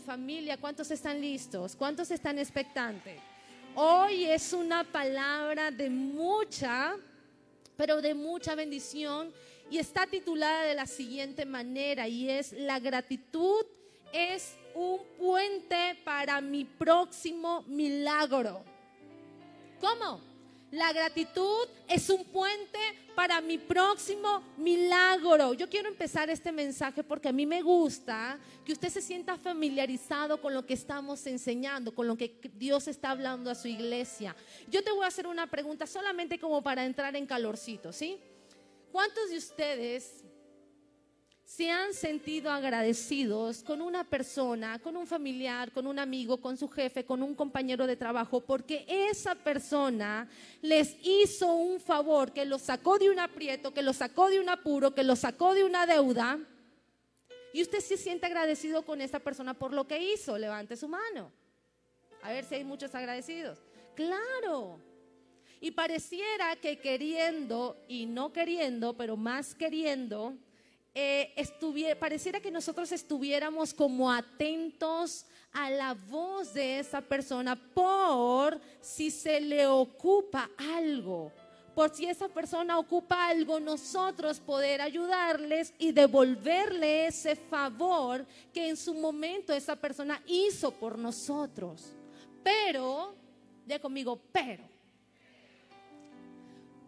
Familia, ¿cuántos están listos? ¿Cuántos están expectantes? Hoy es una palabra de mucha, pero de mucha bendición y está titulada de la siguiente manera y es la gratitud es un puente para mi próximo milagro. ¿Cómo? La gratitud es un puente para mi próximo milagro. Yo quiero empezar este mensaje porque a mí me gusta que usted se sienta familiarizado con lo que estamos enseñando, con lo que Dios está hablando a su iglesia. Yo te voy a hacer una pregunta solamente como para entrar en calorcito, ¿sí? ¿Cuántos de ustedes se han sentido agradecidos con una persona, con un familiar, con un amigo, con su jefe, con un compañero de trabajo, porque esa persona les hizo un favor, que los sacó de un aprieto, que los sacó de un apuro, que los sacó de una deuda. Y usted se siente agradecido con esa persona por lo que hizo. Levante su mano. A ver si hay muchos agradecidos. Claro. Y pareciera que queriendo y no queriendo, pero más queriendo, eh, pareciera que nosotros estuviéramos como atentos a la voz de esa persona por si se le ocupa algo. Por si esa persona ocupa algo, nosotros poder ayudarles y devolverle ese favor que en su momento esa persona hizo por nosotros. Pero, ya conmigo, pero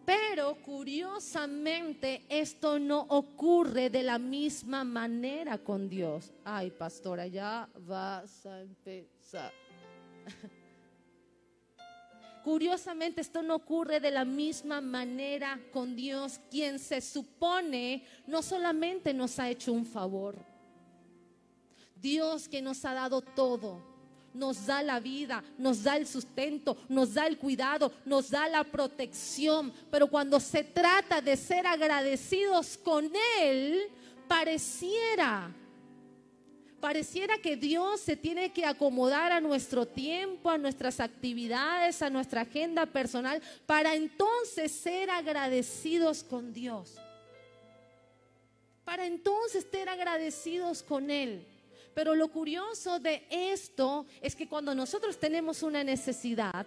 pero curiosamente esto no ocurre de la misma manera con Dios. Ay, pastora, ya vas a empezar. Curiosamente esto no ocurre de la misma manera con Dios, quien se supone no solamente nos ha hecho un favor, Dios que nos ha dado todo, nos da la vida, nos da el sustento, nos da el cuidado, nos da la protección. Pero cuando se trata de ser agradecidos con Él, pareciera, pareciera que Dios se tiene que acomodar a nuestro tiempo, a nuestras actividades, a nuestra agenda personal, para entonces ser agradecidos con Dios. Para entonces ser agradecidos con Él. Pero lo curioso de esto es que cuando nosotros tenemos una necesidad,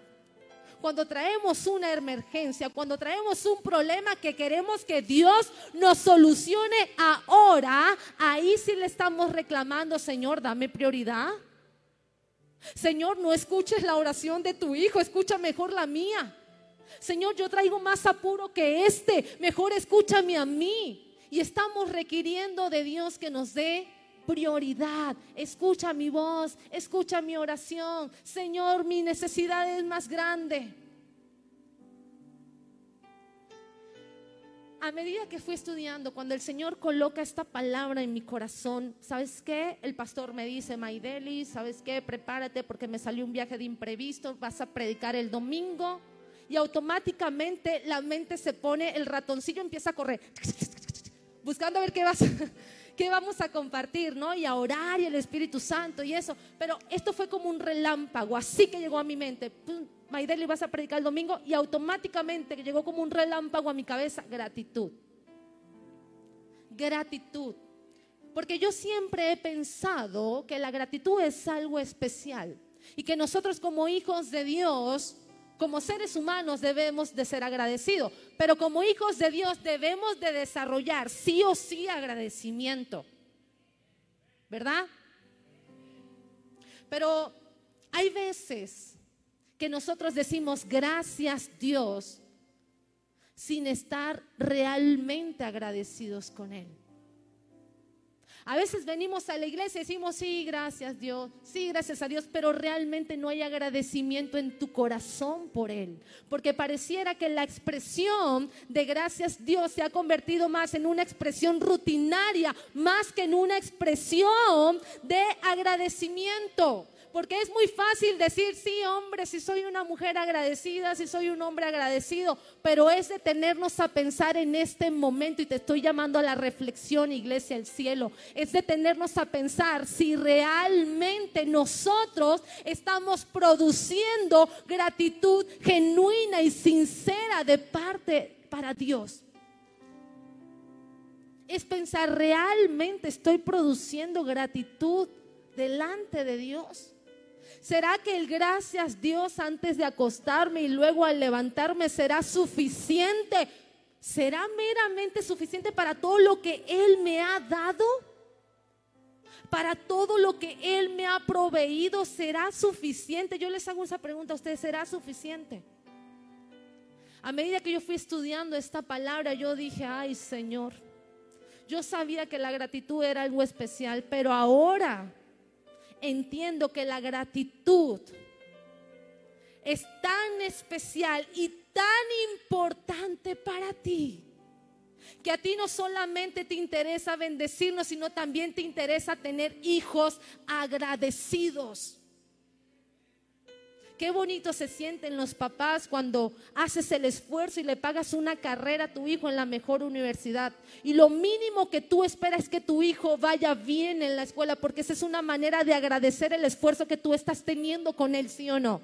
cuando traemos una emergencia, cuando traemos un problema que queremos que Dios nos solucione ahora, ahí sí le estamos reclamando, Señor, dame prioridad. Señor, no escuches la oración de tu hijo, escucha mejor la mía. Señor, yo traigo más apuro que este, mejor escúchame a mí. Y estamos requiriendo de Dios que nos dé prioridad. Escucha mi voz, escucha mi oración. Señor, mi necesidad es más grande. A medida que fui estudiando, cuando el Señor coloca esta palabra en mi corazón, ¿sabes qué? El pastor me dice, Maideli, ¿sabes qué? Prepárate porque me salió un viaje de imprevisto, vas a predicar el domingo y automáticamente la mente se pone, el ratoncillo empieza a correr, buscando a ver qué vas qué vamos a compartir, ¿no? Y a orar y el Espíritu Santo y eso. Pero esto fue como un relámpago, así que llegó a mi mente. Maideli, vas a predicar el domingo y automáticamente llegó como un relámpago a mi cabeza, gratitud. Gratitud. Porque yo siempre he pensado que la gratitud es algo especial y que nosotros como hijos de Dios como seres humanos debemos de ser agradecidos, pero como hijos de Dios debemos de desarrollar sí o sí agradecimiento. ¿Verdad? Pero hay veces que nosotros decimos gracias Dios sin estar realmente agradecidos con Él. A veces venimos a la iglesia y decimos, sí, gracias Dios, sí, gracias a Dios, pero realmente no hay agradecimiento en tu corazón por Él. Porque pareciera que la expresión de gracias Dios se ha convertido más en una expresión rutinaria, más que en una expresión de agradecimiento. Porque es muy fácil decir, sí, hombre, si soy una mujer agradecida, si soy un hombre agradecido, pero es detenernos a pensar en este momento y te estoy llamando a la reflexión, iglesia del cielo, es detenernos a pensar si realmente nosotros estamos produciendo gratitud genuina y sincera de parte para Dios es pensar, realmente estoy produciendo gratitud delante de Dios? ¿Será que el gracias Dios antes de acostarme y luego al levantarme será suficiente? ¿Será meramente suficiente para todo lo que Él me ha dado? Para todo lo que Él me ha proveído, ¿será suficiente? Yo les hago esa pregunta a ustedes, ¿será suficiente? A medida que yo fui estudiando esta palabra, yo dije, ay Señor, yo sabía que la gratitud era algo especial, pero ahora entiendo que la gratitud es tan especial y tan importante para ti. Que a ti no solamente te interesa bendecirnos, sino también te interesa tener hijos agradecidos. Qué bonito se sienten los papás cuando haces el esfuerzo y le pagas una carrera a tu hijo en la mejor universidad. Y lo mínimo que tú esperas es que tu hijo vaya bien en la escuela, porque esa es una manera de agradecer el esfuerzo que tú estás teniendo con él, ¿sí o no?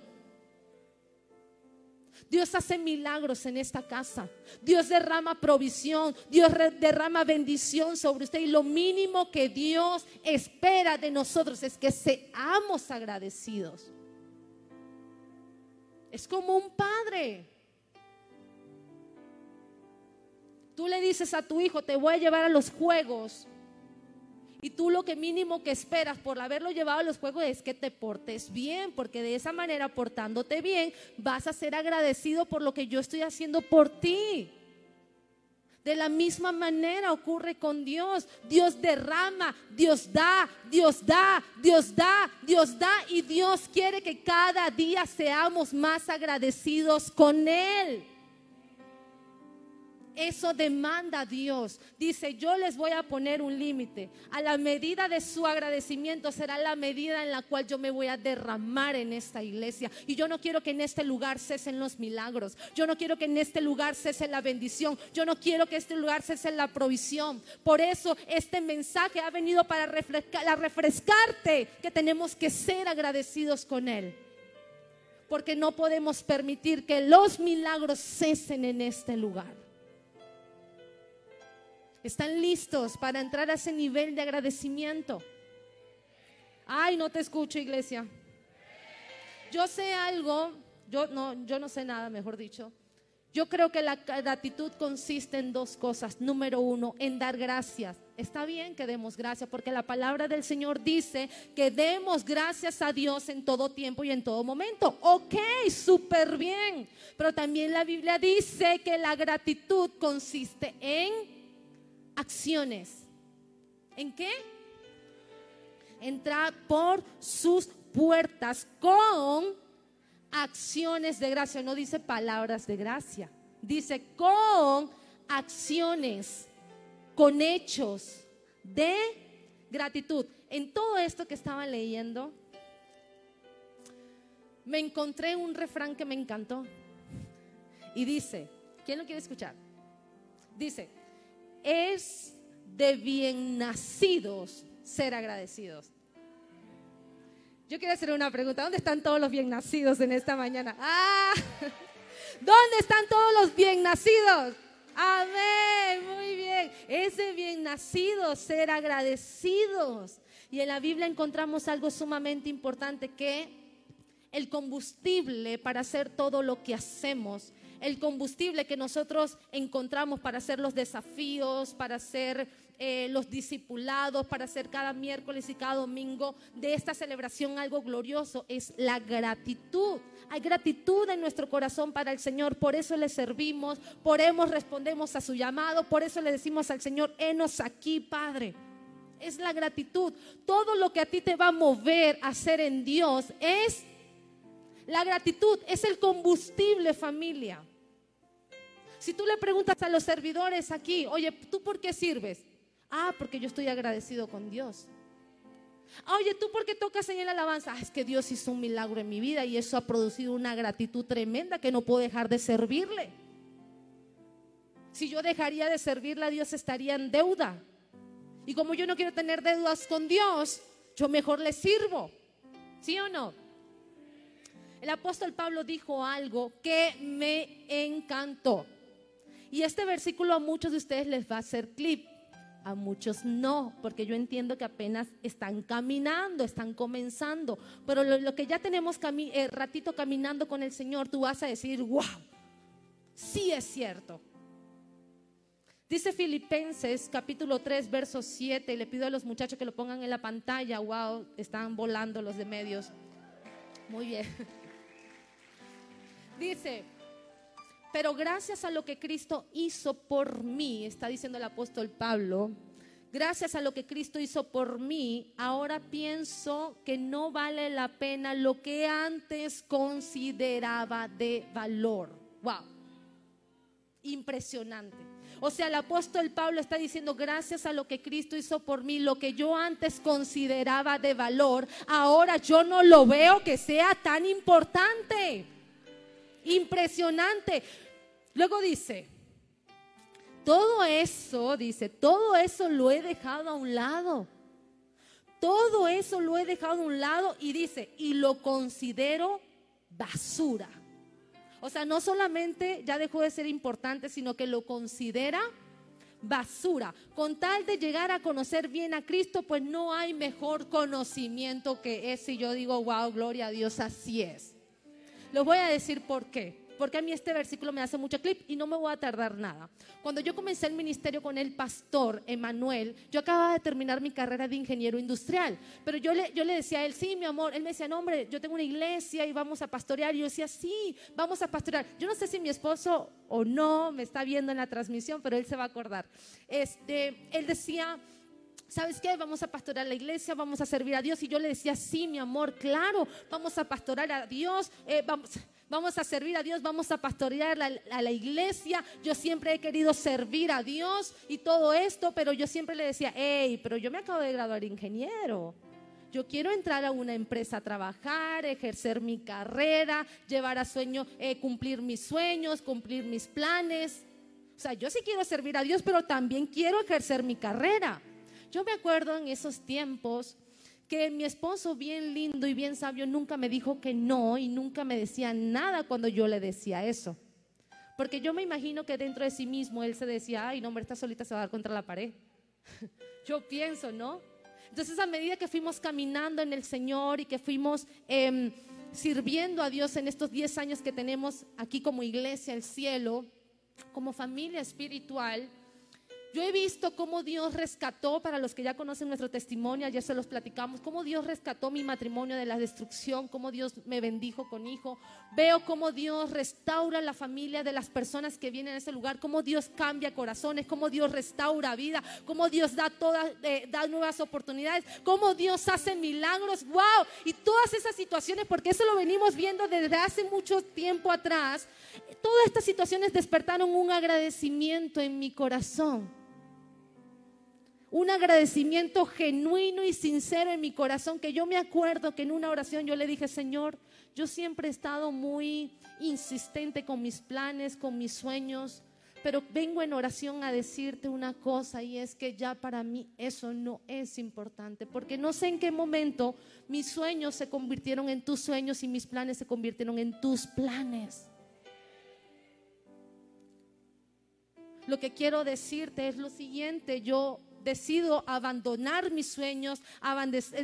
Dios hace milagros en esta casa. Dios derrama provisión. Dios derrama bendición sobre usted. Y lo mínimo que Dios espera de nosotros es que seamos agradecidos. Es como un padre. Tú le dices a tu hijo, te voy a llevar a los juegos. Y tú lo que mínimo que esperas por haberlo llevado a los juegos es que te portes bien, porque de esa manera, portándote bien, vas a ser agradecido por lo que yo estoy haciendo por ti. De la misma manera ocurre con Dios. Dios derrama, Dios da, Dios da, Dios da, Dios da y Dios quiere que cada día seamos más agradecidos con Él. Eso demanda Dios. Dice, yo les voy a poner un límite. A la medida de su agradecimiento será la medida en la cual yo me voy a derramar en esta iglesia. Y yo no quiero que en este lugar cesen los milagros. Yo no quiero que en este lugar cese la bendición. Yo no quiero que este lugar cese la provisión. Por eso este mensaje ha venido para refrescarte que tenemos que ser agradecidos con Él porque no podemos permitir que los milagros cesen en este lugar. ¿Están listos para entrar a ese nivel de agradecimiento? Ay, no te escucho, iglesia. Yo sé algo, yo no, yo no sé nada, mejor dicho. Yo creo que la gratitud consiste en dos cosas. Número uno, en dar gracias. Está bien que demos gracias porque la palabra del Señor dice que demos gracias a Dios en todo tiempo y en todo momento. Ok, súper bien. Pero también la Biblia dice que la gratitud consiste en acciones. ¿En qué? Entrar por sus puertas con acciones de gracia. No dice palabras de gracia. Dice con acciones, con hechos de gratitud. En todo esto que estaba leyendo, me encontré un refrán que me encantó. Y dice, ¿quién lo quiere escuchar? Dice, es de bien nacidos ser agradecidos. Yo quiero hacer una pregunta. ¿Dónde están todos los bien nacidos en esta mañana? Ah, ¿dónde están todos los bien nacidos? Amén, muy bien. Es de bien nacidos ser agradecidos. Y en la Biblia encontramos algo sumamente importante que el combustible para hacer todo lo que hacemos el combustible que nosotros encontramos para hacer los desafíos, para hacer eh, los discipulados, para hacer cada miércoles y cada domingo de esta celebración algo glorioso, es la gratitud. Hay gratitud en nuestro corazón para el Señor, por eso le servimos, por eso respondemos a su llamado, por eso le decimos al Señor, enos aquí, Padre es la gratitud. Todo lo que a ti te va a mover a hacer en Dios es la gratitud, es el combustible familia. Si tú le preguntas a los servidores aquí, oye, ¿tú por qué sirves? Ah, porque yo estoy agradecido con Dios. Oye, ¿tú por qué tocas en la alabanza? Ah, es que Dios hizo un milagro en mi vida y eso ha producido una gratitud tremenda que no puedo dejar de servirle. Si yo dejaría de servirle Dios estaría en deuda. Y como yo no quiero tener deudas con Dios, yo mejor le sirvo. ¿Sí o no? El apóstol Pablo dijo algo que me encantó. Y este versículo a muchos de ustedes les va a hacer clip. a muchos no, porque yo entiendo que apenas están caminando, están comenzando, pero lo, que ya tenemos eh, ratito caminando con el Señor, tú vas a decir, wow, sí es cierto. Dice Filipenses capítulo 3, verso 7, y le pido a los muchachos que lo pongan en la pantalla, wow, están volando los de medios. Muy bien. Dice, pero gracias a lo que Cristo hizo por mí, está diciendo el apóstol Pablo, gracias a lo que Cristo hizo por mí, ahora pienso que no vale la pena lo que antes consideraba de valor. Wow. Impresionante. O sea, el apóstol Pablo está diciendo, gracias a lo que Cristo hizo por mí, lo que yo antes consideraba de valor, ahora yo no lo veo que sea tan importante. Impresionante. Luego dice, todo eso, dice, todo eso lo he dejado a un lado. Todo eso lo he dejado a un lado y dice, y lo considero basura. O sea, no solamente ya dejó de ser importante, sino que lo considera basura. Con tal de llegar a conocer bien a Cristo, pues no hay mejor conocimiento que ese. Y yo digo, wow, gloria a Dios, así es. Lo voy a decir por qué porque a mí este versículo me hace mucho clip y no me voy a tardar nada. Cuando yo comencé el ministerio con el pastor Emanuel, yo acababa de terminar mi carrera de ingeniero industrial, pero yo le, yo le decía a él, sí, mi amor, él me decía, no, hombre, yo tengo una iglesia y vamos a pastorear. Y yo decía, sí, vamos a pastorear. Yo no sé si mi esposo o no me está viendo en la transmisión, pero él se va a acordar. Este, él decía, ¿sabes qué? Vamos a pastorar la iglesia, vamos a servir a Dios. Y yo le decía, sí, mi amor, claro, vamos a pastorar a Dios, eh, vamos vamos a servir a Dios, vamos a pastorear a la iglesia. Yo siempre he querido servir a Dios y todo esto, pero yo siempre le decía, hey, pero yo me acabo de graduar ingeniero. Yo quiero entrar a una empresa a trabajar, ejercer mi carrera, llevar a sueño, eh, cumplir mis sueños, cumplir mis planes. O sea, yo sí quiero servir a Dios, pero también quiero ejercer mi carrera. Yo me acuerdo en esos tiempos que mi esposo bien lindo y bien sabio nunca me dijo que no y nunca me decía nada cuando yo le decía eso. Porque yo me imagino que dentro de sí mismo él se decía, ay, no, hombre, esta solita se va a dar contra la pared. yo pienso, ¿no? Entonces a medida que fuimos caminando en el Señor y que fuimos em, sirviendo a Dios en estos 10 años que tenemos aquí como iglesia, el cielo, como familia espiritual, yo he visto cómo Dios rescató, para los que ya conocen nuestro testimonio, ya se los platicamos, cómo Dios rescató mi matrimonio de la destrucción, cómo Dios me bendijo con hijo. Veo cómo Dios restaura la familia de las personas que vienen a ese lugar, cómo Dios cambia corazones, cómo Dios restaura vida, cómo Dios da, todas, eh, da nuevas oportunidades, cómo Dios hace milagros. ¡Wow! Y todas esas situaciones, porque eso lo venimos viendo desde hace mucho tiempo atrás, todas estas situaciones despertaron un agradecimiento en mi corazón un agradecimiento genuino y sincero en mi corazón, que yo me acuerdo que en una oración yo le dije, Señor, yo siempre he estado muy insistente con mis planes, con mis sueños, pero vengo en oración a decirte una cosa y es que ya para mí eso no es importante, porque no sé en qué momento mis sueños se convirtieron en tus sueños y mis planes se convirtieron en tus planes. Lo que quiero decirte es lo siguiente, yo decido abandonar mis sueños,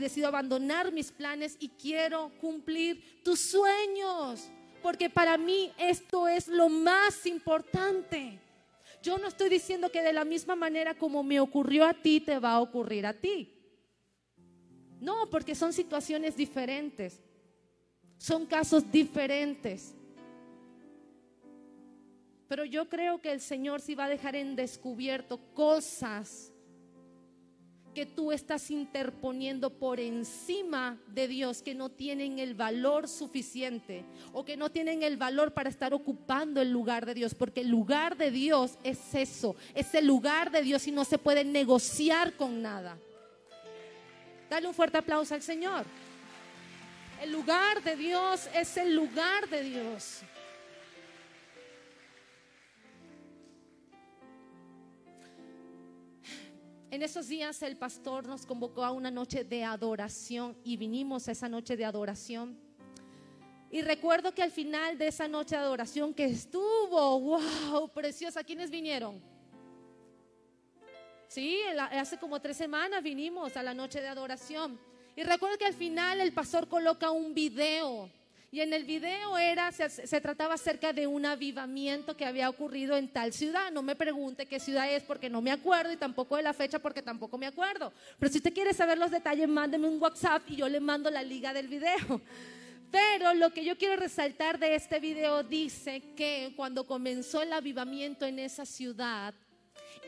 decido abandonar mis planes y quiero cumplir tus sueños. Porque para mí esto es lo más importante. Yo no estoy diciendo que de la misma manera como me ocurrió a ti, te va a ocurrir a ti. No, porque son situaciones diferentes. Son casos diferentes. Pero yo creo que el Señor sí va a dejar en descubierto cosas que tú estás interponiendo por encima de Dios, que no tienen el valor suficiente o que no tienen el valor para estar ocupando el lugar de Dios, porque el lugar de Dios es eso, es el lugar de Dios y no se puede negociar con nada. Dale un fuerte aplauso al Señor. El lugar de Dios es el lugar de Dios. En esos días el pastor nos convocó a una noche de adoración y vinimos a esa noche de adoración. Y recuerdo que al final de esa noche de adoración que estuvo, wow, preciosa, ¿quiénes vinieron? Sí, hace como tres semanas vinimos a la noche de adoración. Y recuerdo que al final el pastor coloca un video. Y en el video era, se, trataba acerca de un avivamiento que había ocurrido en tal ciudad. No me pregunte qué ciudad es porque no me acuerdo y tampoco de la fecha porque tampoco me acuerdo. Pero si usted quiere saber los detalles, mándeme un WhatsApp y yo le mando la liga del video. Pero lo que yo quiero resaltar de este video dice que cuando comenzó el avivamiento en esa ciudad,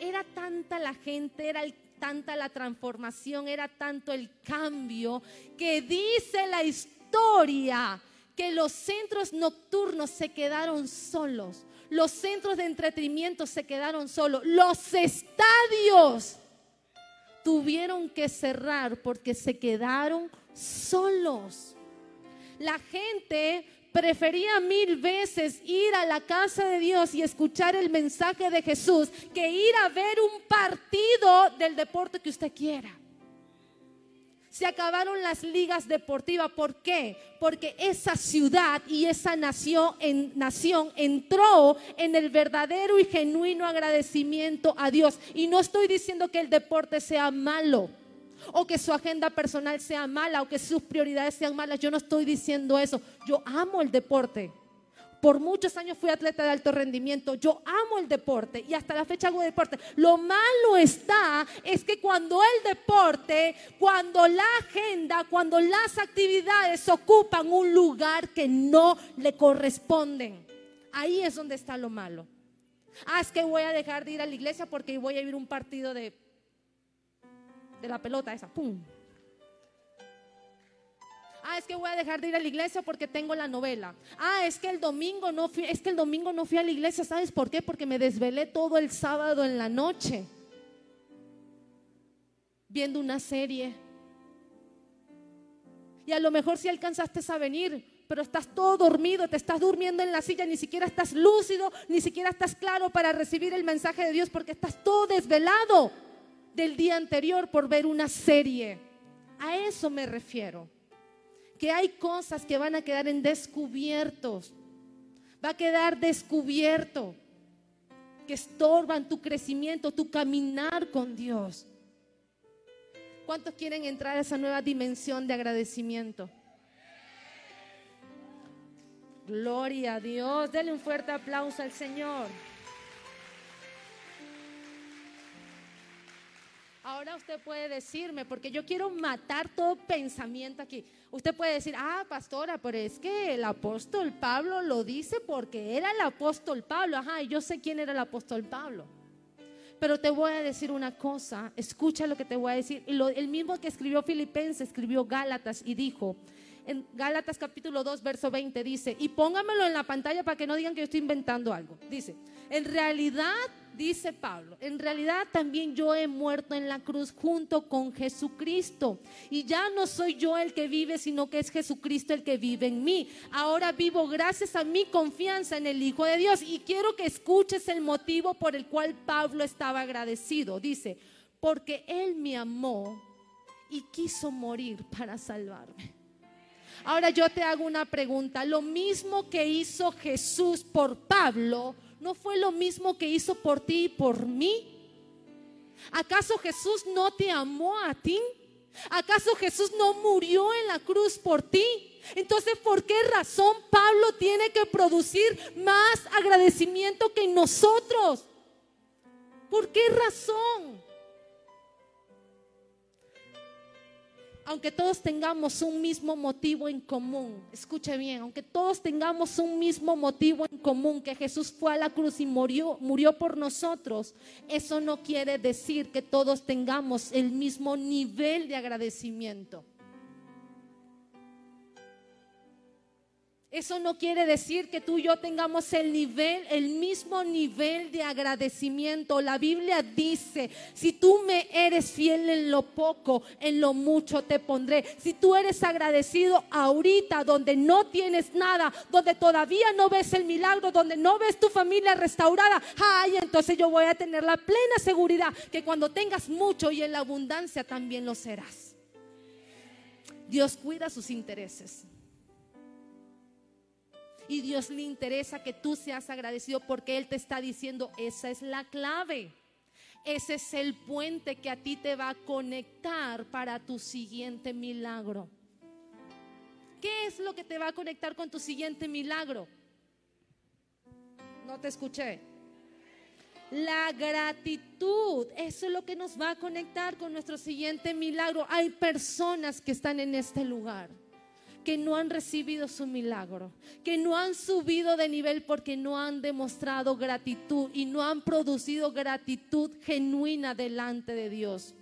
era tanta la gente, era tanta la transformación, era tanto el cambio, que dice la historia que los centros nocturnos se quedaron solos, los centros de entretenimiento se quedaron solos, los estadios tuvieron que cerrar porque se quedaron solos. La gente prefería mil veces ir a la casa de Dios y escuchar el mensaje de Jesús que ir a ver un partido del deporte que usted quiera. Se acabaron las ligas deportivas. ¿Por qué? Porque esa ciudad y esa nación, en, nación entró en el verdadero y genuino agradecimiento a Dios. Y no estoy diciendo que el deporte sea malo o que su agenda personal sea mala o que sus prioridades sean malas. Yo no estoy diciendo eso. Yo amo el deporte. Por muchos años fui atleta de alto rendimiento. Yo amo el deporte y hasta la fecha hago deporte. Lo malo está es que cuando el deporte, cuando la agenda, cuando las actividades ocupan un lugar que no le corresponden, ahí es donde está lo malo. Ah, es que voy a dejar de ir a la iglesia porque voy a ir un partido de de la pelota esa, ¡pum! Ah, es que voy a dejar de ir a la iglesia porque tengo la novela. Ah, es que el domingo no fui, es que el domingo no fui a la iglesia, ¿sabes por qué? Porque me desvelé todo el sábado en la noche viendo una serie. Y a lo mejor si alcanzaste a venir, pero estás todo dormido, te estás durmiendo en la silla, ni siquiera estás lúcido, ni siquiera estás claro para recibir el mensaje de Dios porque estás todo desvelado del día anterior por ver una serie. A eso me refiero. Que hay cosas que van a quedar en descubiertos. Va a quedar descubierto. Que estorban tu crecimiento, tu caminar con Dios. ¿Cuántos quieren entrar a esa nueva dimensión de agradecimiento? Gloria a Dios. Denle un fuerte aplauso al Señor. Ahora usted puede decirme, porque yo quiero matar todo pensamiento aquí. Usted puede decir, ah, pastora, pero es que el apóstol Pablo lo dice porque era el apóstol Pablo. Ajá, y yo sé quién era el apóstol Pablo. Pero te voy a decir una cosa, escucha lo que te voy a decir. el mismo que escribió Filipenses, escribió Gálatas y dijo, en Gálatas capítulo 2, verso 20, dice, y póngamelo en la pantalla para que no digan que yo estoy inventando algo. Dice, en realidad dice Pablo, en realidad también yo he muerto en la cruz junto con Jesucristo. Y ya no soy yo el que vive, sino que es Jesucristo el que vive en mí. Ahora vivo gracias a mi confianza en el Hijo de Dios. Y quiero que escuches el motivo por el cual Pablo estaba agradecido. Dice, porque Él me amó y quiso morir para salvarme. Ahora yo te hago una pregunta. Lo mismo que hizo Jesús por Pablo, ¿no fue lo mismo que hizo por ti y por mí? ¿Acaso Jesús no te amó a ti? ¿Acaso Jesús no murió en la cruz por ti? Entonces, ¿por qué razón Pablo tiene que producir más agradecimiento que nosotros? ¿Por qué razón? Aunque todos tengamos un mismo motivo en común, escuche bien, aunque todos tengamos un mismo motivo en común, que Jesús fue a la cruz y murió, murió por nosotros, eso no quiere decir que todos tengamos el mismo nivel de agradecimiento. Eso no quiere decir que tú y yo tengamos el nivel, el mismo nivel de agradecimiento. La Biblia dice, si tú me eres fiel en lo poco, en lo mucho te pondré. Si tú eres agradecido ahorita, donde no tienes nada, donde todavía no ves el milagro, donde no ves tu familia restaurada, ay, entonces yo voy a tener la plena seguridad que cuando tengas mucho y en la abundancia también lo serás. Dios cuida sus intereses. Y Dios le interesa que tú seas agradecido porque Él te está diciendo, esa es la clave. ese es el puente que a ti te va a conectar para tu siguiente milagro. ¿Qué es lo que te va a conectar con tu siguiente milagro? No te escuché. La gratitud, eso es lo que nos va a conectar con nuestro siguiente milagro. Hay personas que están en este lugar que no han recibido su milagro, que no han subido de nivel porque no han demostrado gratitud y no han producido gratitud genuina delante de Dios.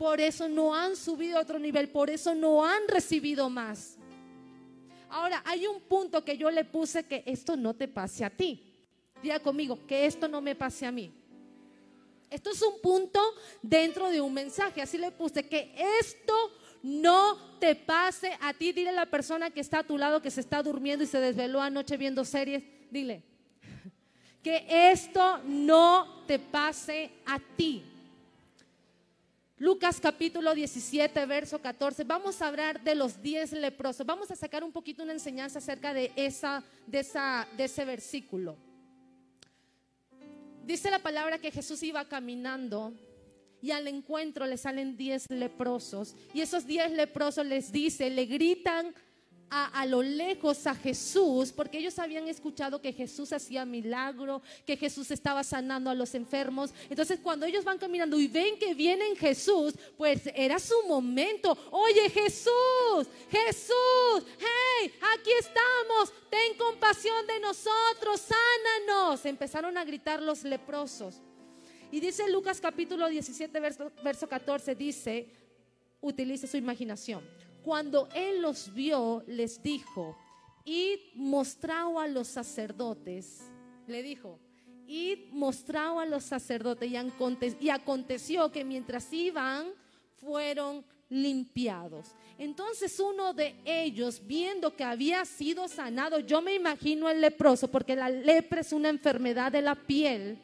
Por eso no han subido a otro nivel, por eso no han recibido más. Ahora, hay un punto que yo le puse que esto no te pase a ti. Diga conmigo, que esto no me pase a mí. Esto es un punto dentro de un mensaje. Así le puse que esto no te pase a ti. Dile a la persona que está a tu lado, que se está durmiendo y se desveló anoche viendo series. Dile que esto no te pase a ti. Lucas capítulo 17, verso 14. Vamos a hablar de los 10 leprosos. Vamos a sacar un poquito una enseñanza acerca de, esa, de, esa, de ese versículo. Dice la palabra que Jesús iba caminando y al encuentro le salen 10 leprosos. Y esos 10 leprosos les dice, le gritan a, lo lejos a Jesús, porque ellos habían escuchado que Jesús hacía milagro, que Jesús estaba sanando a los enfermos. Entonces cuando ellos van caminando y ven que viene Jesús, pues era su momento. Oye Jesús, Jesús, hey, aquí estamos, ten compasión de nosotros, sánanos. Empezaron a gritar los leprosos. Y dice Lucas capítulo 17, verso, verso 14, dice, utilice su imaginación. Cuando él los vio, les dijo, y mostrado a los sacerdotes, le dijo, y mostrado a los sacerdotes, y, aconteció que mientras iban, fueron limpiados. Entonces uno de ellos, viendo que había sido sanado, yo me imagino el leproso, porque la lepra es una enfermedad de la piel,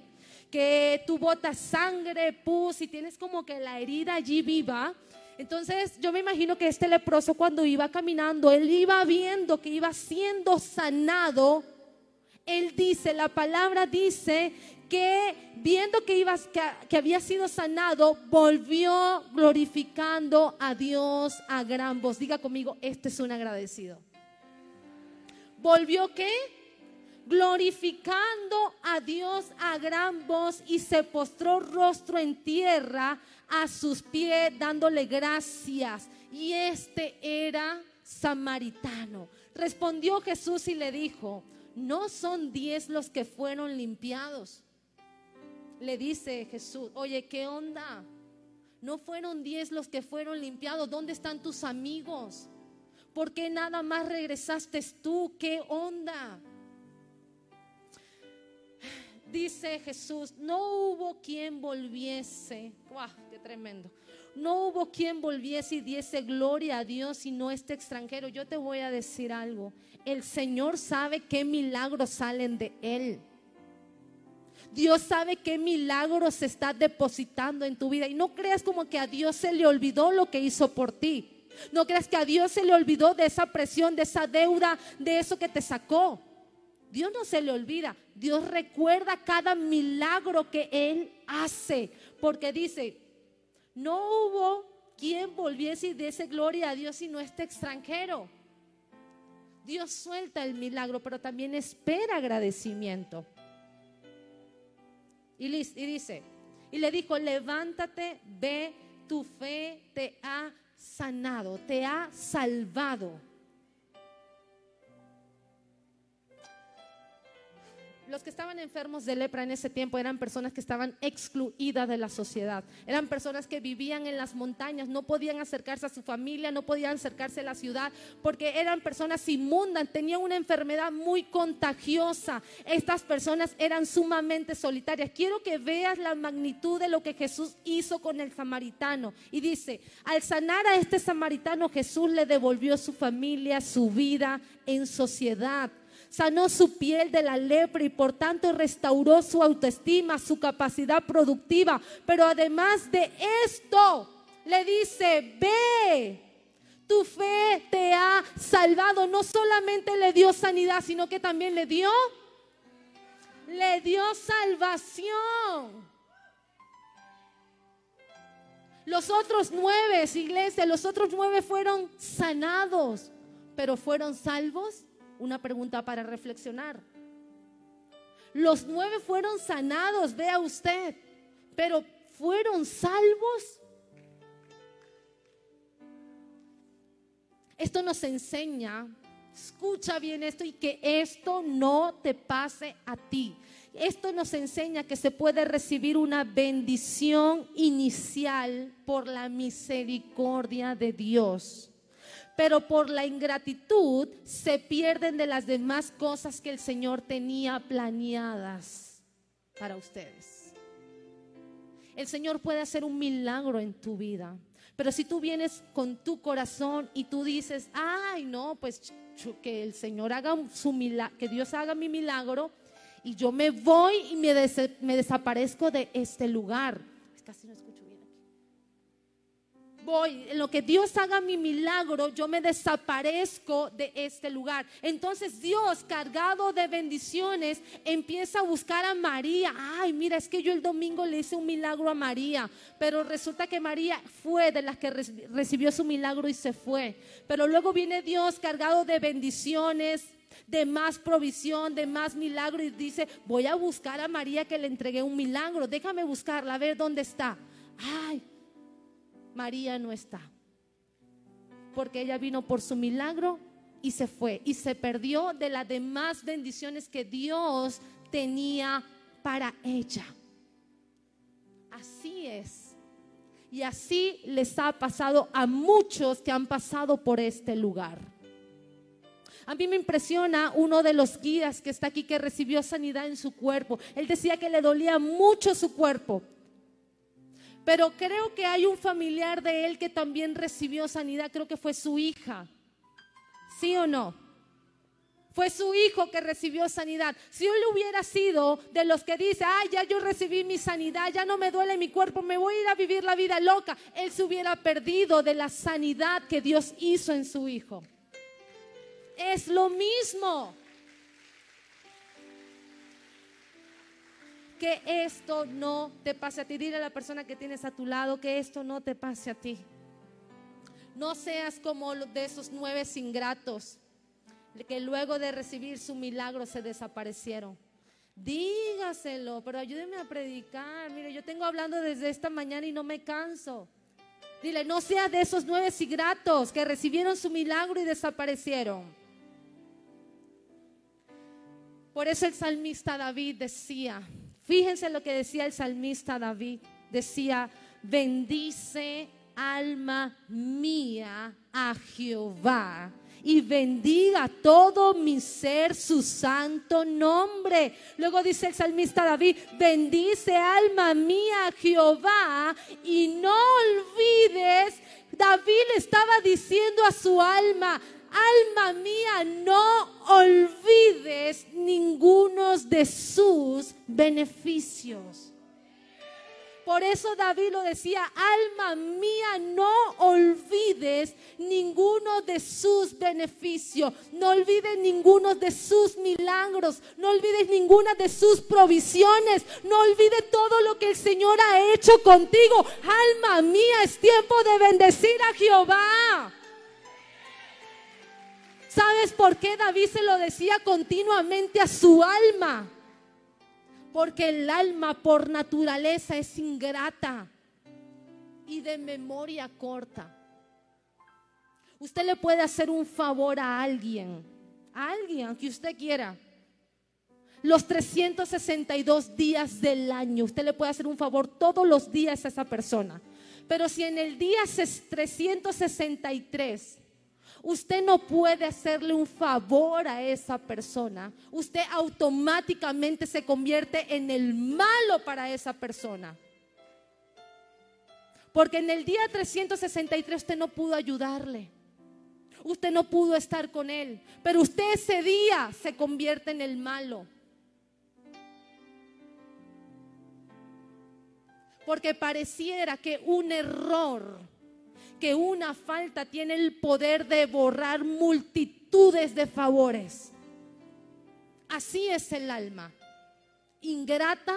que tú botas sangre, pus y tienes como que la herida allí viva. Entonces yo me imagino que este leproso cuando iba caminando, él iba viendo que iba siendo sanado. Él dice, la palabra dice que viendo que, iba, que, había sido sanado, volvió glorificando a Dios a gran voz. Diga conmigo, este es un agradecido. ¿Volvió qué? Glorificando a Dios a gran voz y se postró rostro en tierra a sus pies dándole gracias. Y este era samaritano. Respondió Jesús y le dijo, no son diez los que fueron limpiados. Le dice Jesús, oye, ¿qué onda? No fueron diez los que fueron limpiados. ¿Dónde están tus amigos? ¿Por qué nada más regresaste tú? ¿Qué onda? Dice Jesús, no hubo quien volviese, ¡Wow! ¡Qué tremendo! No hubo quien volviese y diese gloria a Dios sino este extranjero. Yo te voy a decir algo. El Señor sabe qué milagros salen de Él. Dios sabe qué milagros se está depositando en tu vida. Y no creas como que a Dios se le olvidó lo que hizo por ti. No creas que a Dios se le olvidó de esa presión, de esa deuda, de eso que te sacó. Dios no se le olvida. Dios recuerda cada milagro que Él hace. Porque dice, no hubo quien volviese y diese gloria a Dios sino este extranjero. Dios suelta el milagro, pero también espera agradecimiento. Y, dice, y le dijo, levántate, ve, tu fe te ha sanado, te ha salvado. Los que estaban enfermos de lepra en ese tiempo eran personas que estaban excluidas de la sociedad. Eran personas que vivían en las montañas, no podían acercarse a su familia, no podían acercarse a la ciudad, porque eran personas inmundas, tenían una enfermedad muy contagiosa. Estas personas eran sumamente solitarias. Quiero que veas la magnitud de lo que Jesús hizo con el samaritano. Y dice, al sanar a este samaritano, Jesús le devolvió su familia, su vida en sociedad sanó su piel de la lepra y por tanto restauró su autoestima, su capacidad productiva. Pero además de esto, le dice, ve, tu fe te ha salvado. No solamente le dio sanidad, sino que también le dio, le dio salvación. Los otros nueve, iglesia, los otros nueve fueron sanados, pero fueron salvos. Una pregunta para reflexionar. Los nueve fueron sanados, vea usted, pero fueron salvos. Esto nos enseña, escucha bien esto y que esto no te pase a ti. Esto nos enseña que se puede recibir una bendición inicial por la misericordia de Dios. Pero por la ingratitud se pierden de las demás cosas que el Señor tenía planeadas para ustedes. El Señor puede hacer un milagro en tu vida. Pero si tú vienes con tu corazón y tú dices, ay, no, pues que el Señor haga su milagro, que Dios haga mi milagro, y yo me voy y me, desaparezco de este lugar. Casi no. Voy, en lo que Dios haga mi milagro, yo me desaparezco de este lugar. Entonces Dios, cargado de bendiciones, empieza a buscar a María. Ay, mira, es que yo el domingo le hice un milagro a María, pero resulta que María fue de las que recibió su milagro y se fue. Pero luego viene Dios cargado de bendiciones de más provisión, de más milagro y dice, voy a buscar a María que le entregué un milagro, déjame buscarla, a ver dónde está. Ay, María no está. Porque ella vino por su milagro y se fue y se perdió de las demás bendiciones que Dios tenía para ella. Así es. Y así les ha pasado a muchos que han pasado por este lugar. A mí me impresiona uno de los guías que está aquí que recibió sanidad en su cuerpo. Él decía que le dolía mucho su cuerpo. Pero creo que hay un familiar de él que también recibió sanidad, creo que fue su hija. ¿Sí o no? Fue su hijo que recibió sanidad. Si él hubiera sido de los que dice, ay, ya yo recibí mi sanidad, ya no me duele mi cuerpo, me voy a ir a vivir la vida loca, él se hubiera perdido de la sanidad que Dios hizo en su hijo es lo mismo. Que esto no te pase a ti. Dile a la persona que tienes a tu lado que esto no te pase a ti. No seas como de esos nueve ingratos que luego de recibir su milagro se desaparecieron. Dígaselo, pero ayúdeme a predicar. Mire, yo tengo hablando desde esta mañana y no me canso. Dile, no sea de esos nueve ingratos que recibieron su milagro y desaparecieron. Por eso el salmista David decía, fíjense lo que decía el salmista David, decía, bendice alma mía a Jehová y bendiga todo mi ser su santo nombre. Luego dice el salmista David, bendice alma mía a Jehová y no olvides, David le estaba diciendo a su alma, alma mía, no olvides ninguno de sus beneficios. Por eso David lo decía, alma mía, no olvides ninguno de sus beneficios, no olvides ninguno de sus milagros, no olvides ninguna de sus provisiones, no olvides todo lo que el Señor ha hecho contigo. Alma mía, es tiempo de bendecir a Jehová. ¿Sabes por qué David se lo decía continuamente a su alma? Porque el alma por naturaleza es ingrata y de memoria corta. Usted le puede hacer un favor a alguien, a alguien que usted quiera. Los 362 días del año, usted le puede hacer un favor todos los días a esa persona. Pero si en el día 363 Usted no puede hacerle un favor a esa persona. Usted automáticamente se convierte en el malo para esa persona. Porque en el día 363 usted no pudo ayudarle. Usted no pudo estar con él. Pero usted ese día se convierte en el malo. Porque pareciera que un error que una falta tiene el poder de borrar multitudes de favores. Así es el alma, ingrata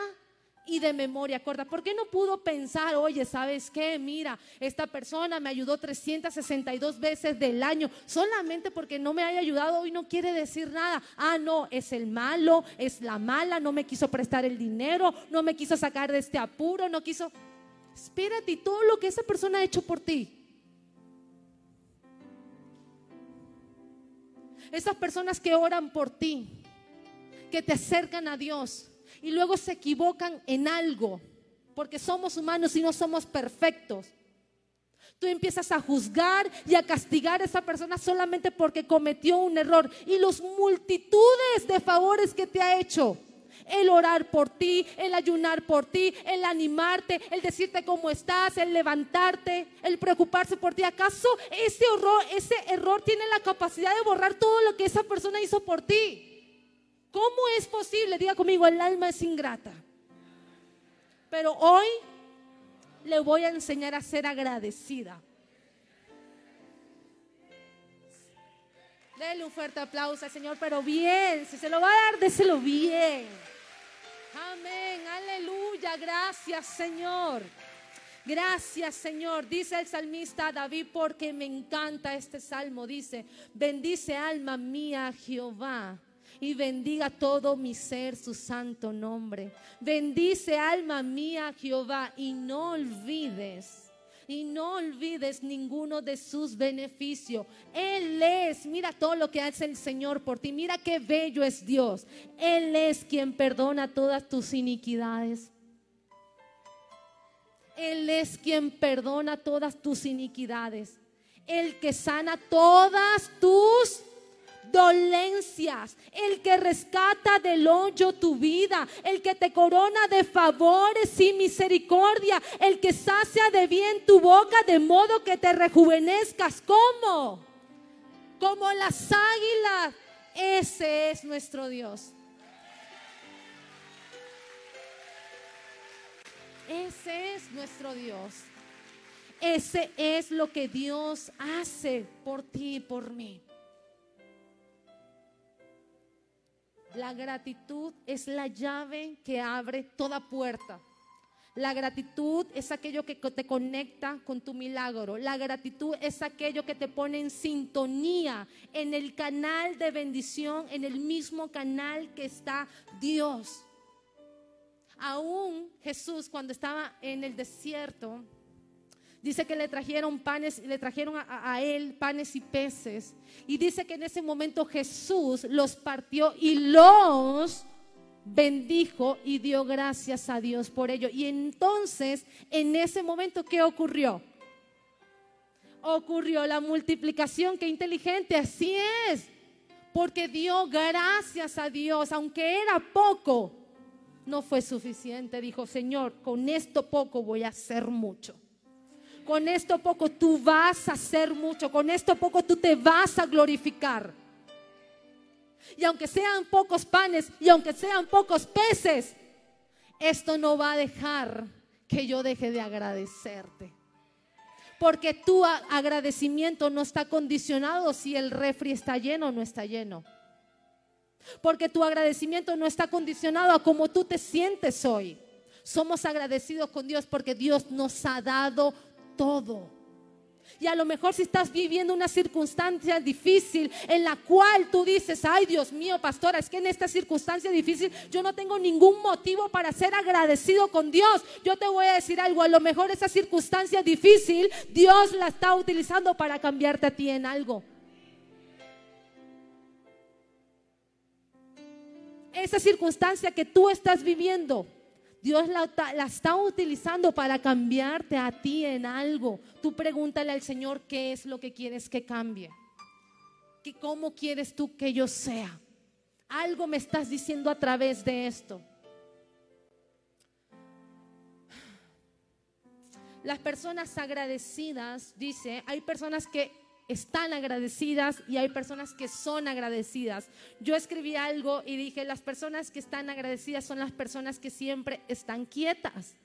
y de memoria corta. ¿Por qué no pudo pensar, oye, ¿sabes qué? Mira, esta persona me ayudó 362 veces del año, solamente porque no me haya ayudado hoy no quiere decir nada. Ah, no, es el malo, es la mala, no me quiso prestar el dinero, no me quiso sacar de este apuro, no quiso... Espérate, todo lo que esa persona ha hecho por ti. Esas personas que oran por ti, que te acercan a Dios y luego se equivocan en algo, porque somos humanos y no somos perfectos. Tú empiezas a juzgar y a castigar a esa persona solamente porque cometió un error y los multitudes de favores que te ha hecho. El orar por ti, el ayunar por ti, el animarte, el decirte cómo estás, el levantarte, el preocuparse por ti. ¿Acaso ese error, ese error tiene la capacidad de borrar todo lo que esa persona hizo por ti? ¿Cómo es posible? Diga conmigo, el alma es ingrata. Pero hoy le voy a enseñar a ser agradecida. Dele un fuerte aplauso al Señor, pero bien, si se lo va a dar, déselo bien. Amén, aleluya, gracias Señor. Gracias Señor, dice el salmista David, porque me encanta este salmo. Dice, bendice alma mía Jehová y bendiga todo mi ser su santo nombre. Bendice alma mía Jehová y no olvides. Y no olvides ninguno de sus beneficios. Él es, mira todo lo que hace el Señor por ti. Mira qué bello es Dios. Él es quien perdona todas tus iniquidades. Él es quien perdona todas tus iniquidades. El que sana todas tus dolencias, el que rescata del hoyo tu vida, el que te corona de favores y misericordia, el que sacia de bien tu boca de modo que te rejuvenezcas. ¿Cómo? Como las águilas. Ese es nuestro Dios. Ese es nuestro Dios. Ese es lo que Dios hace por ti y por mí. La gratitud es la llave que abre toda puerta. La gratitud es aquello que te conecta con tu milagro. La gratitud es aquello que te pone en sintonía en el canal de bendición, en el mismo canal que está Dios. Aún Jesús cuando estaba en el desierto, Dice que le trajeron panes, le trajeron a, él panes y peces. Y dice que en ese momento Jesús los partió y los bendijo y dio gracias a Dios por ello. Y entonces, en ese momento, ¿qué ocurrió? Ocurrió la multiplicación, qué inteligente, así es. Porque dio gracias a Dios, aunque era poco, no fue suficiente. Dijo, Señor, con esto poco voy a hacer mucho. Con esto poco tú vas a hacer mucho, con esto poco tú te vas a glorificar. Y aunque sean pocos panes y aunque sean pocos peces, esto no va a dejar que yo deje de agradecerte. Porque tu agradecimiento no está condicionado si el refri está lleno o no está lleno. Porque tu agradecimiento no está condicionado a cómo tú te sientes hoy. Somos agradecidos con Dios porque Dios nos ha dado todo. Y a lo mejor si estás viviendo una circunstancia difícil en la cual tú dices, ay Dios mío, pastora, es que en esta circunstancia difícil yo no tengo ningún motivo para ser agradecido con Dios. Yo te voy a decir algo, a lo mejor esa circunstancia difícil Dios la está utilizando para cambiarte a ti en algo. Esa circunstancia que tú estás viviendo Dios la, está utilizando para cambiarte a ti en algo. Tú pregúntale al Señor qué es lo que quieres que cambie. ¿Qué, ¿Cómo quieres tú que yo sea? Algo me estás diciendo a través de esto. Las personas agradecidas, dice, hay personas que están agradecidas y hay personas que son agradecidas. Yo escribí algo y dije, las personas que están agradecidas son las personas que siempre están quietas.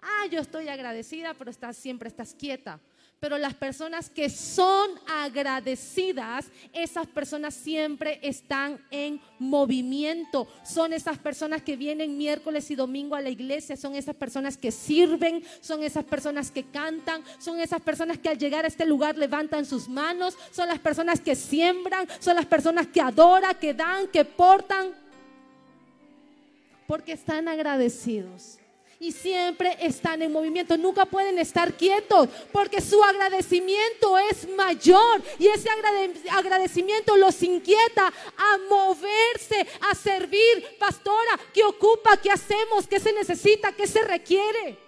Ah, yo estoy agradecida, pero estás, siempre estás quieta. Pero las personas que son agradecidas, esas personas siempre están en movimiento. Son esas personas que vienen miércoles y domingo a la iglesia, son esas personas que sirven, son esas personas que cantan, son esas personas que al llegar a este lugar levantan sus manos, son las personas que siembran, son las personas que adoran, que dan, que portan, porque están agradecidos y siempre están en movimiento. Nunca pueden estar quietos porque su agradecimiento es mayor y ese agradecimiento los inquieta a moverse, a servir. Pastora, ¿qué ocupa? ¿Qué hacemos? ¿Qué se necesita? ¿Qué se requiere?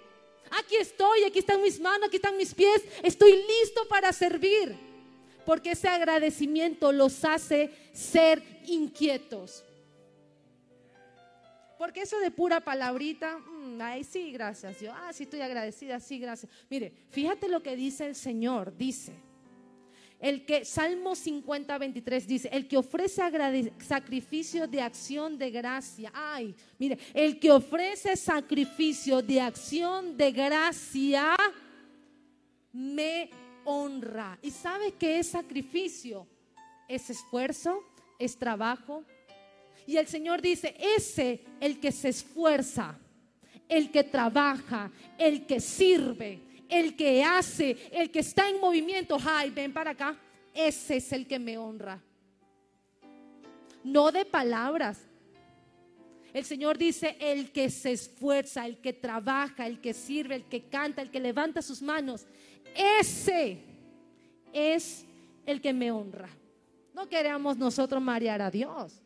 Aquí estoy, aquí están mis manos, aquí están mis pies. Estoy listo para servir porque ese agradecimiento los hace ser inquietos. Porque eso de pura palabrita, mm, ay, sí, gracias. Yo, ah, sí, estoy agradecida, sí, gracias. Mire, fíjate lo que dice el Señor, dice. El que, Salmo 50, 23 dice, el que ofrece sacrificio de acción de gracia. Ay, mire, el que ofrece sacrificio de acción de gracia me honra. ¿Y sabe qué es sacrificio? Es esfuerzo, es trabajo, y el Señor dice, ese, el que se esfuerza, el que trabaja, el que sirve, el que hace, el que está en movimiento, ay, ven para acá, ese es el que me honra. No de palabras. El Señor dice, el que se esfuerza, el que trabaja, el que sirve, el que canta, el que levanta sus manos, ese es el que me honra. No queremos nosotros marear a Dios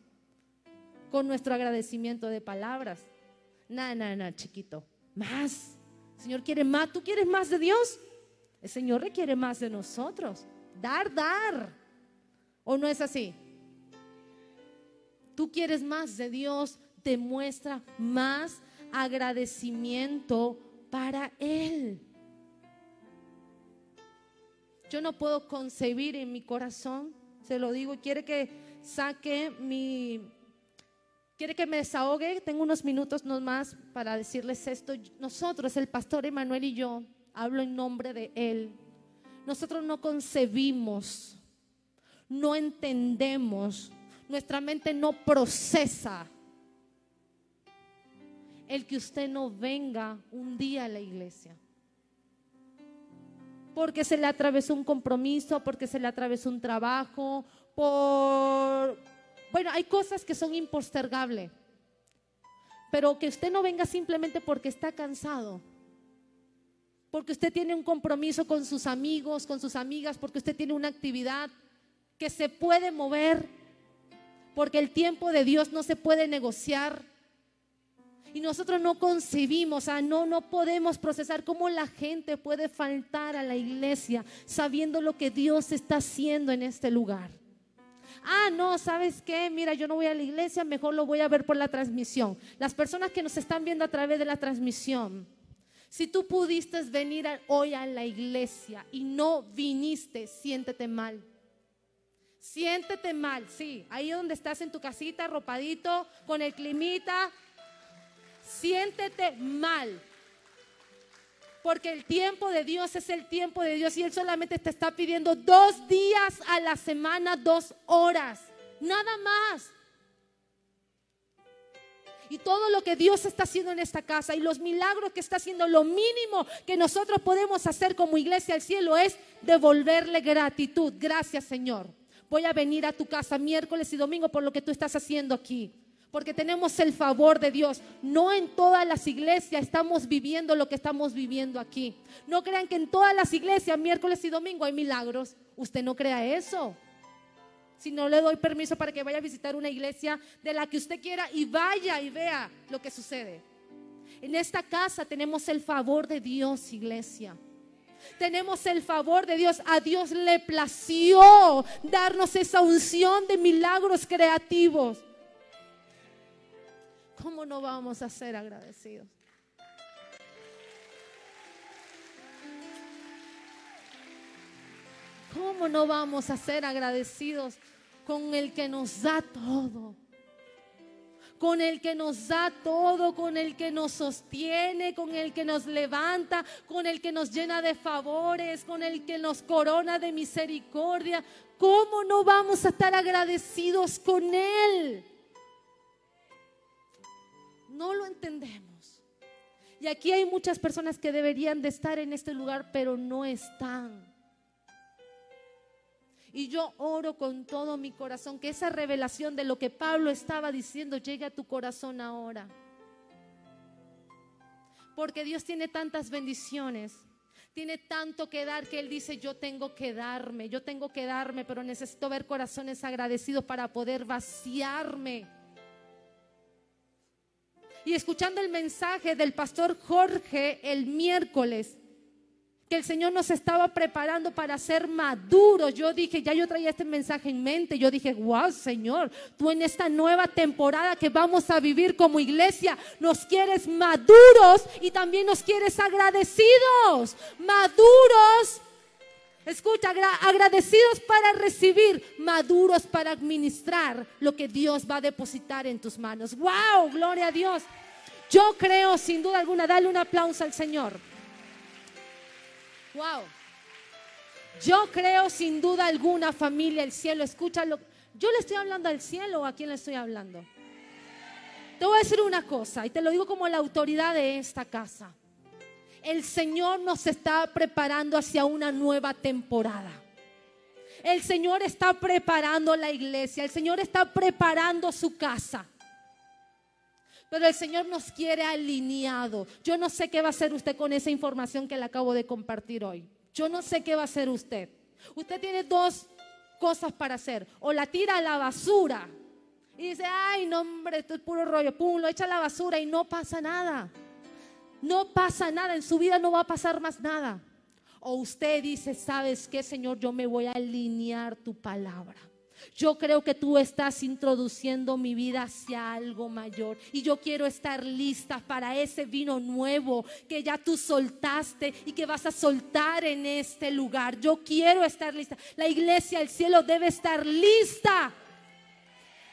con nuestro agradecimiento de palabras. Nada, nada, nada, chiquito. Más. El Señor quiere más. ¿Tú quieres más de Dios? El Señor requiere más de nosotros. Dar, dar. ¿O no es así? Tú quieres más de Dios, demuestra más agradecimiento para Él. Yo no puedo concebir en mi corazón, se lo digo, quiere que saque mi, ¿Quiere que me desahogue? Tengo unos minutos nomás para decirles esto. Nosotros, el pastor Emanuel y yo, hablo en nombre de él. Nosotros no concebimos, no entendemos, nuestra mente no procesa el que usted no venga un día a la iglesia. Porque se le atravesó un compromiso, porque se le atravesó un trabajo, por bueno, hay cosas que son impostergables. Pero que usted no venga simplemente porque está cansado. Porque usted tiene un compromiso con sus amigos, con sus amigas, porque usted tiene una actividad que se puede mover. Porque el tiempo de Dios no se puede negociar. Y nosotros no concebimos, o no, no podemos procesar cómo la gente puede faltar a la iglesia sabiendo lo que Dios está haciendo en este lugar ah, no, ¿sabes qué? Mira, yo no voy a la iglesia, mejor lo voy a ver por la transmisión. Las personas que nos están viendo a través de la transmisión, si tú pudiste venir hoy a la iglesia y no viniste, siéntete mal. Siéntete mal, sí, ahí donde estás en tu casita, arropadito, con el climita, siéntete mal. Porque el tiempo de Dios es el tiempo de Dios y Él solamente te está pidiendo dos días a la semana, dos horas, nada más. Y todo lo que Dios está haciendo en esta casa y los milagros que está haciendo, lo mínimo que nosotros podemos hacer como iglesia al cielo es devolverle gratitud. Gracias Señor. Voy a venir a tu casa miércoles y domingo por lo que tú estás haciendo aquí porque tenemos el favor de Dios. No en todas las iglesias estamos viviendo lo que estamos viviendo aquí. No crean que en todas las iglesias, miércoles y domingo, hay milagros. Usted no crea eso. Si no le doy permiso para que vaya a visitar una iglesia de la que usted quiera y vaya y vea lo que sucede. En esta casa tenemos el favor de Dios, iglesia. Tenemos el favor de Dios. A Dios le plació darnos esa unción de milagros creativos. ¿Cómo no vamos a ser agradecidos? ¿Cómo no vamos a ser agradecidos con el que nos da todo? con el que nos da todo, con el que nos sostiene, con el que nos levanta, con el que nos llena de favores, con el que nos corona de misericordia. ¿Cómo no vamos a estar agradecidos con Él? No lo entendemos. Y aquí hay muchas personas que deberían de estar en este lugar, pero no están. Y yo oro con todo mi corazón que esa revelación de lo que Pablo estaba diciendo llegue a tu corazón ahora. Porque Dios tiene tantas bendiciones, tiene tanto que dar que Él dice, yo tengo que darme, yo tengo que darme, pero necesito ver corazones agradecidos para poder vaciarme. Y escuchando el mensaje del pastor Jorge el miércoles, que el Señor nos estaba preparando para ser maduros. Yo dije, ya yo traía este mensaje en mente. Yo dije, wow, Señor, tú en esta nueva temporada que vamos a vivir como iglesia, nos quieres maduros y también nos quieres agradecidos. Maduros. Escucha, agradecidos para recibir, maduros para administrar lo que Dios va a depositar en tus manos. ¡Wow! Gloria a Dios. Yo creo, sin duda alguna, dale un aplauso al Señor. Wow. Yo creo sin duda alguna, familia, el cielo, escúchalo. Yo le estoy hablando al cielo o a quién le estoy hablando. Te voy a decir una cosa y te lo digo como la autoridad de esta casa. El Señor nos está preparando hacia una nueva temporada. El Señor está preparando la iglesia. El Señor está preparando su casa. Pero el Señor nos quiere alineado. Yo no sé qué va a hacer usted con esa información que le acabo de compartir hoy. Yo no sé qué va a hacer usted. Usted tiene dos cosas para hacer. O la tira a la basura y dice, ay, no, hombre, esto es puro rollo. Pum, lo echa a la basura y no pasa nada. No pasa nada. En su vida no va a pasar más nada. O usted dice, ¿sabes qué, Señor? Yo me voy a alinear tu palabra. Yo creo que tú estás introduciendo mi vida hacia algo mayor y yo quiero estar lista para ese vino nuevo que ya tú soltaste y que vas a soltar en este lugar. Yo quiero estar lista. La iglesia, el cielo debe estar lista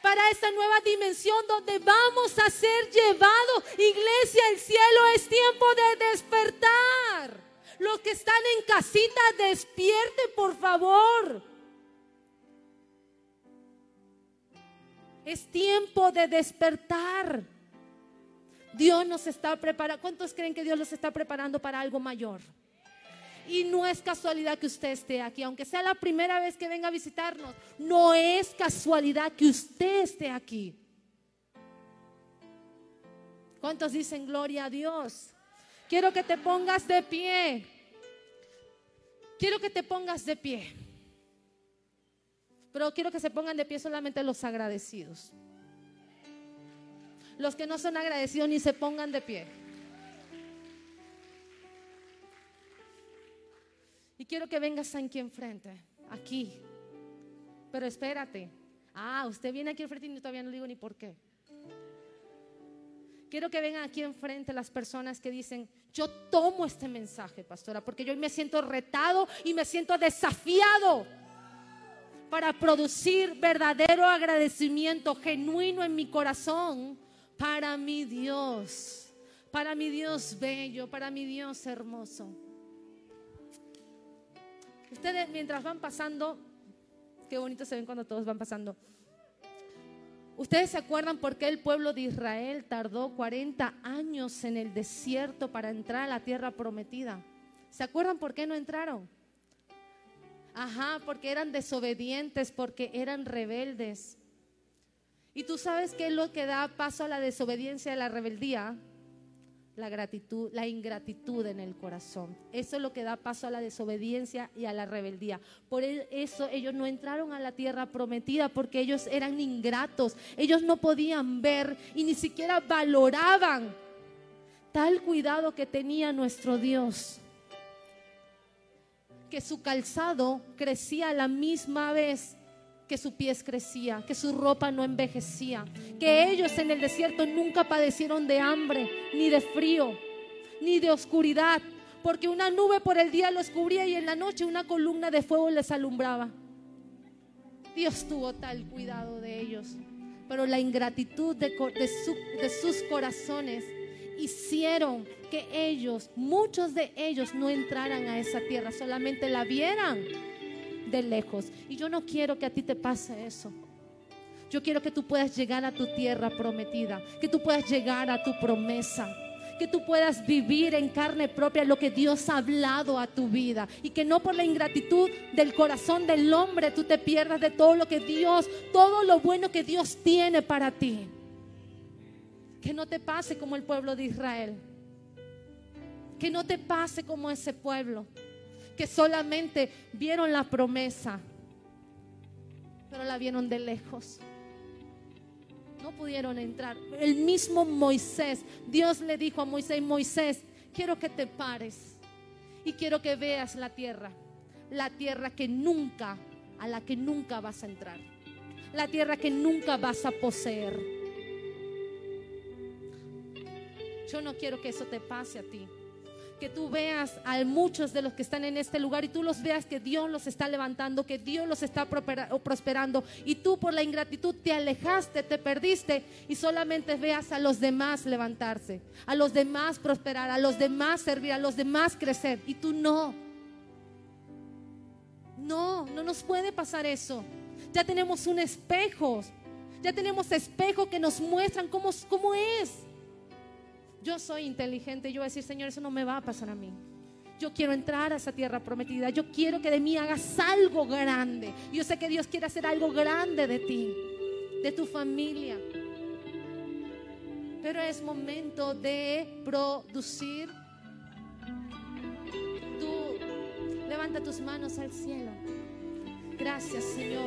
para esta nueva dimensión donde vamos a ser llevados. Iglesia, el cielo es tiempo de despertar. Los que están en casita, despierte por favor. Es tiempo de despertar. Dios nos está preparando. ¿Cuántos creen que Dios los está preparando para algo mayor? Y no es casualidad que usted esté aquí, aunque sea la primera vez que venga a visitarnos. No es casualidad que usted esté aquí. ¿Cuántos dicen gloria a Dios? Quiero que te pongas de pie. Quiero que te pongas de pie. Pero quiero que se pongan de pie solamente los agradecidos. Los que no son agradecidos ni se pongan de pie. Y quiero que vengas aquí enfrente, aquí. Pero espérate. Ah, usted viene aquí enfrente y todavía no digo ni por qué. Quiero que vengan aquí enfrente las personas que dicen, yo tomo este mensaje, pastora, porque yo me siento retado y me siento desafiado para producir verdadero agradecimiento genuino en mi corazón para mi Dios, para mi Dios bello, para mi Dios hermoso. Ustedes mientras van pasando, qué bonito se ven cuando todos van pasando. ¿Ustedes se acuerdan por qué el pueblo de Israel tardó 40 años en el desierto para entrar a la tierra prometida? ¿Se acuerdan por qué no entraron? Ajá, porque eran desobedientes, porque eran rebeldes. Y tú sabes qué es lo que da paso a la desobediencia y a la rebeldía? La gratitud, la ingratitud en el corazón. Eso es lo que da paso a la desobediencia y a la rebeldía. Por e, eso ellos no entraron a la tierra prometida porque ellos eran ingratos. Ellos no podían ver y ni siquiera valoraban tal cuidado que tenía nuestro Dios que su calzado crecía a la misma vez que su pies crecía, que su ropa no envejecía, que ellos en el desierto nunca padecieron de hambre, ni de frío, ni de oscuridad, porque una nube por el día los cubría y en la noche una columna de fuego les alumbraba. Dios tuvo tal cuidado de ellos. pero la ingratitud de, de sus corazones hicieron que ellos, muchos de ellos, no entraran a esa tierra, solamente la vieran de lejos. Y yo no quiero que a ti te pase eso. Yo quiero que tú puedas llegar a tu tierra prometida, que tú puedas llegar a tu promesa, que tú puedas vivir en carne propia lo que Dios ha hablado a tu vida y que no por la ingratitud del corazón del hombre tú te pierdas de todo lo que Dios, todo lo bueno que Dios tiene para ti. Que no te pase como el pueblo de Israel. Que no te pase como ese pueblo que solamente vieron la promesa, pero la vieron de lejos. No pudieron entrar. El mismo Moisés, Dios le dijo a Moisés, Moisés, quiero que te pares y quiero que veas la tierra, la tierra que nunca, a la que nunca vas a entrar, la tierra que nunca vas a poseer. Yo no quiero que eso te pase a ti que tú veas a muchos de los que están en este lugar y tú los veas que Dios los está levantando, que Dios los está prosperando y tú por la ingratitud te alejaste, te perdiste y solamente veas a los demás levantarse, a los demás prosperar, a los demás servir, a los demás crecer y tú no. No, no nos puede pasar eso. Ya tenemos un espejo, ya tenemos espejos que nos muestran cómo, cómo es yo soy inteligente, yo voy a decir, Señor, eso no me va a pasar a mí. Yo quiero entrar a esa tierra prometida. Yo quiero que de mí hagas algo grande. Yo sé que Dios quiere hacer algo grande de ti, de tu familia. Pero es momento de producir. Tú levanta tus manos al cielo. Gracias, Señor.